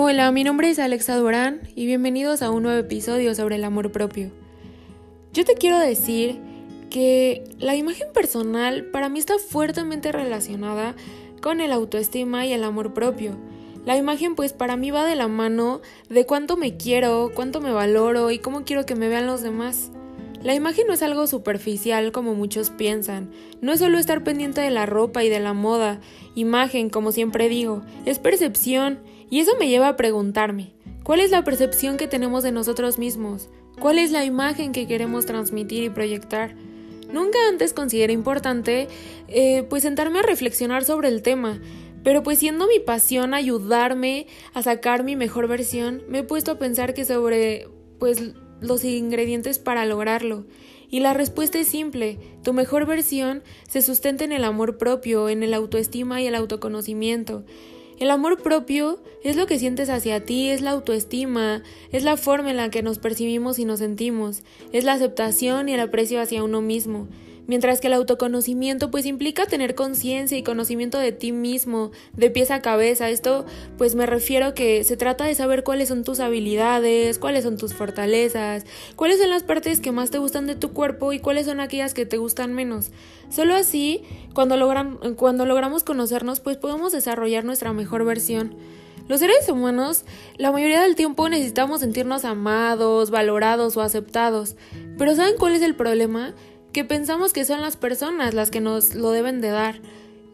Hola, mi nombre es Alexa Durán y bienvenidos a un nuevo episodio sobre el amor propio. Yo te quiero decir que la imagen personal para mí está fuertemente relacionada con el autoestima y el amor propio. La imagen pues para mí va de la mano de cuánto me quiero, cuánto me valoro y cómo quiero que me vean los demás. La imagen no es algo superficial como muchos piensan, no es solo estar pendiente de la ropa y de la moda, imagen, como siempre digo, es percepción, y eso me lleva a preguntarme, ¿cuál es la percepción que tenemos de nosotros mismos? ¿Cuál es la imagen que queremos transmitir y proyectar? Nunca antes consideré importante eh, pues sentarme a reflexionar sobre el tema, pero pues siendo mi pasión ayudarme a sacar mi mejor versión, me he puesto a pensar que sobre pues los ingredientes para lograrlo. Y la respuesta es simple, tu mejor versión se sustenta en el amor propio, en el autoestima y el autoconocimiento. El amor propio es lo que sientes hacia ti, es la autoestima, es la forma en la que nos percibimos y nos sentimos, es la aceptación y el aprecio hacia uno mismo mientras que el autoconocimiento pues implica tener conciencia y conocimiento de ti mismo, de pies a cabeza. Esto pues me refiero que se trata de saber cuáles son tus habilidades, cuáles son tus fortalezas, cuáles son las partes que más te gustan de tu cuerpo y cuáles son aquellas que te gustan menos. Solo así, cuando, logran, cuando logramos conocernos pues podemos desarrollar nuestra mejor versión. Los seres humanos, la mayoría del tiempo necesitamos sentirnos amados, valorados o aceptados. Pero ¿saben cuál es el problema? Que pensamos que son las personas las que nos lo deben de dar.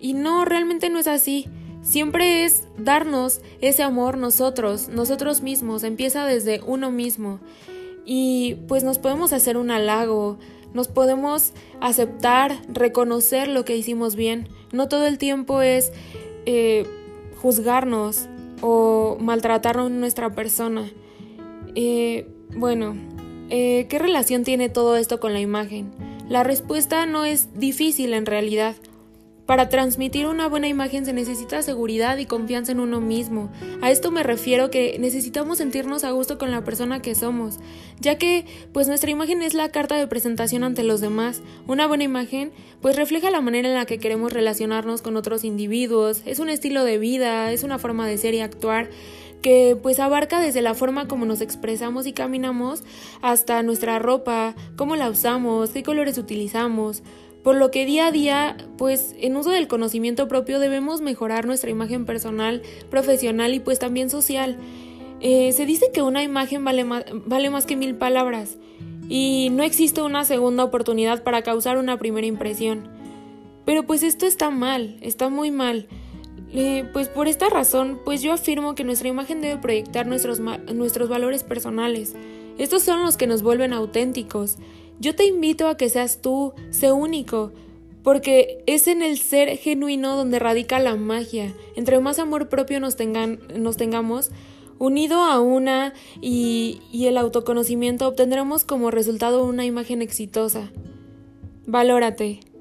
Y no, realmente no es así. Siempre es darnos ese amor nosotros, nosotros mismos, empieza desde uno mismo. Y pues nos podemos hacer un halago, nos podemos aceptar, reconocer lo que hicimos bien. No todo el tiempo es eh, juzgarnos o maltratar nuestra persona. Eh, bueno, eh, ¿qué relación tiene todo esto con la imagen? La respuesta no es difícil en realidad. Para transmitir una buena imagen se necesita seguridad y confianza en uno mismo. A esto me refiero que necesitamos sentirnos a gusto con la persona que somos, ya que pues nuestra imagen es la carta de presentación ante los demás. Una buena imagen pues refleja la manera en la que queremos relacionarnos con otros individuos, es un estilo de vida, es una forma de ser y actuar que pues abarca desde la forma como nos expresamos y caminamos hasta nuestra ropa, cómo la usamos, qué colores utilizamos, por lo que día a día, pues en uso del conocimiento propio debemos mejorar nuestra imagen personal, profesional y pues también social. Eh, se dice que una imagen vale vale más que mil palabras y no existe una segunda oportunidad para causar una primera impresión. Pero pues esto está mal, está muy mal. Eh, pues por esta razón, pues yo afirmo que nuestra imagen debe proyectar nuestros, nuestros valores personales. Estos son los que nos vuelven auténticos. Yo te invito a que seas tú, sé único, porque es en el ser genuino donde radica la magia. Entre más amor propio nos, tengan, nos tengamos, unido a una y, y el autoconocimiento, obtendremos como resultado una imagen exitosa. Valórate.